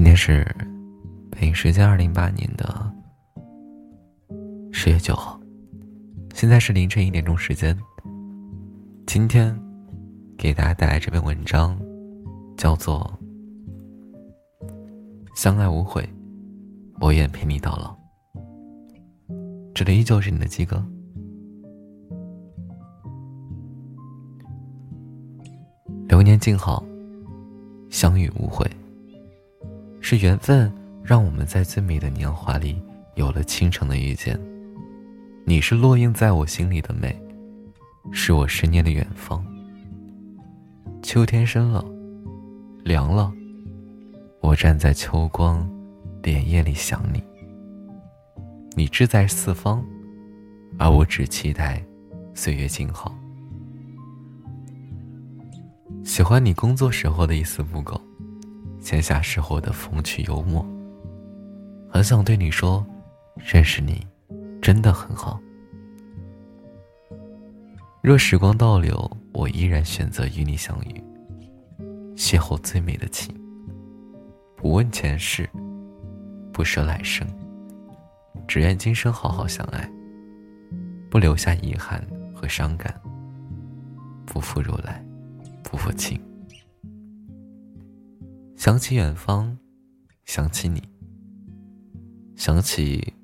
今天是北京时间二零一八年的十月九号，现在是凌晨一点钟时间。今天给大家带来这篇文章，叫做《相爱无悔，我愿陪你到老》。这里依旧是你的鸡哥。流年静好，相遇无悔。是缘分让我们在最美的年华里有了倾城的遇见。你是落印在我心里的美，是我十年的远方。秋天深了，凉了，我站在秋光莲叶里想你。你志在四方，而我只期待岁月静好。喜欢你工作时候的一丝不苟。闲暇时候的风趣幽默，很想对你说，认识你，真的很好。若时光倒流，我依然选择与你相遇，邂逅最美的情。不问前世，不舍来生，只愿今生好好相爱，不留下遗憾和伤感。不负如来，不负卿。想起远方，想起你，想起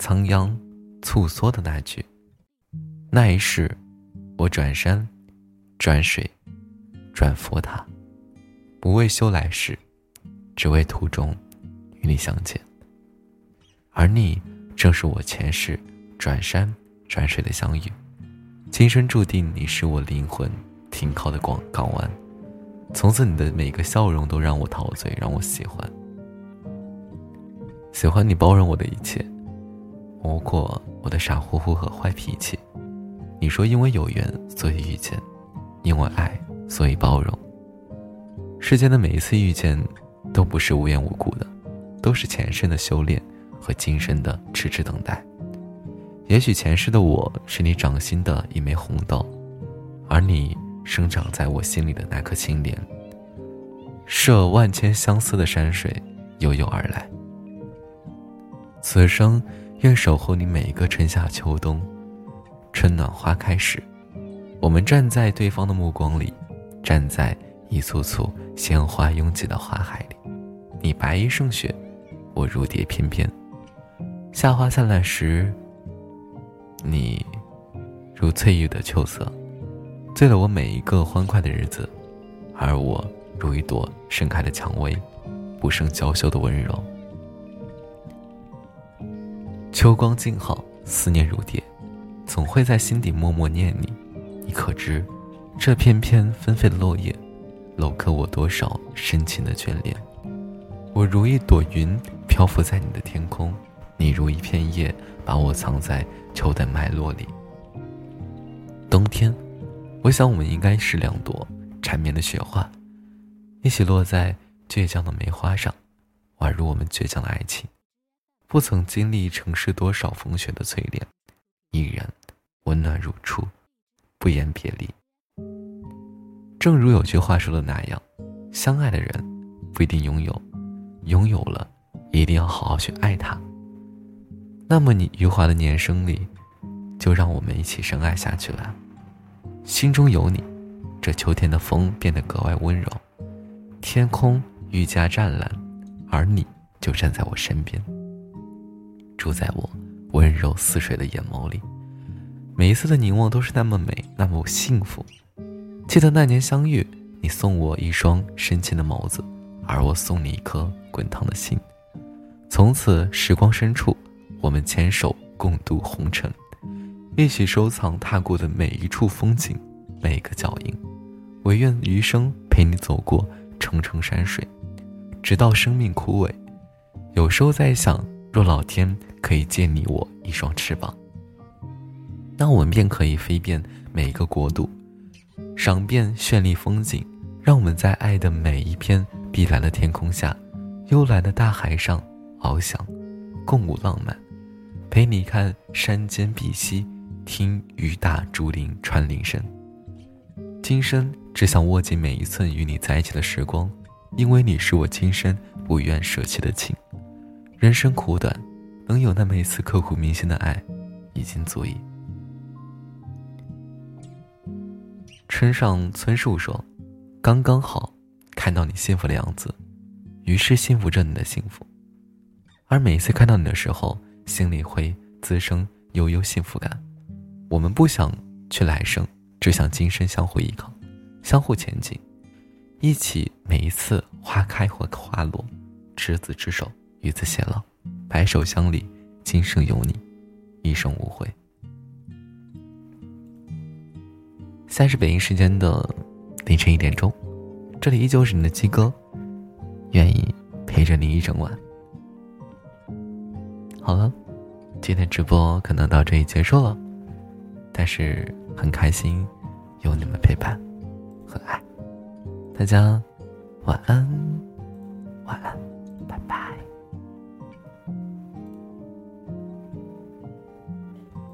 仓央簇缩的那句：“那一世，我转山，转水，转佛塔，不为修来世，只为途中与你相见。”而你，正是我前世转山转水的相遇，今生注定你是我灵魂停靠的港港湾。从此，你的每个笑容都让我陶醉，让我喜欢。喜欢你包容我的一切，包括我的傻乎乎和坏脾气。你说，因为有缘，所以遇见；因为爱，所以包容。世间的每一次遇见，都不是无缘无故的，都是前世的修炼和今生的痴痴等待。也许前世的我是你掌心的一枚红豆，而你。生长在我心里的那颗青莲，涉万千相思的山水，悠悠而来。此生愿守候你每一个春夏秋冬，春暖花开时，我们站在对方的目光里，站在一簇簇鲜花拥挤的花海里。你白衣胜雪，我如蝶翩翩。夏花灿烂时，你如翠玉的秋色。醉了我每一个欢快的日子，而我如一朵盛开的蔷薇，不胜娇羞的温柔。秋光静好，思念如蝶，总会在心底默默念你。你可知，这片片纷飞的落叶，镂刻我多少深情的眷恋？我如一朵云，漂浮在你的天空；你如一片叶，把我藏在秋的脉络里。冬天。我想，我们应该是两朵缠绵的雪花，一起落在倔强的梅花上，宛如我们倔强的爱情，不曾经历城市多少风雪的淬炼，依然温暖如初，不言别离。正如有句话说的那样，相爱的人不一定拥有，拥有了一定要好好去爱他。那么，你余华的年生里，就让我们一起深爱下去了。心中有你，这秋天的风变得格外温柔，天空愈加湛蓝，而你就站在我身边，住在我温柔似水的眼眸里，每一次的凝望都是那么美，那么幸福。记得那年相遇，你送我一双深情的眸子，而我送你一颗滚烫的心。从此时光深处，我们牵手共度红尘。一起收藏踏过的每一处风景，每一个脚印，唯愿余生陪你走过层层山水，直到生命枯萎。有时候在想，若老天可以借你我一双翅膀，那我们便可以飞遍每一个国度，赏遍绚丽风景，让我们在爱的每一片碧蓝的天空下，幽蓝的大海上翱翔，共舞浪漫，陪你看山间碧溪。听雨打竹林穿林声，今生只想握紧每一寸与你在一起的时光，因为你是我今生不愿舍弃的情。人生苦短，能有那么一次刻骨铭心的爱，已经足矣。村上春树说：“刚刚好，看到你幸福的样子，于是幸福着你的幸福。而每一次看到你的时候，心里会滋生悠悠幸福感。我们不想去来生，只想今生相互依靠，相互前进，一起每一次花开或花落，执子之手，与子偕老，白首相离，今生有你，一生无悔。”现在是北京时间的凌晨一点钟，这里依旧是你的鸡哥，愿意陪着你一整晚。好了，今天直播可能到这里结束了，但是很开心有你们陪伴和爱，大家晚安。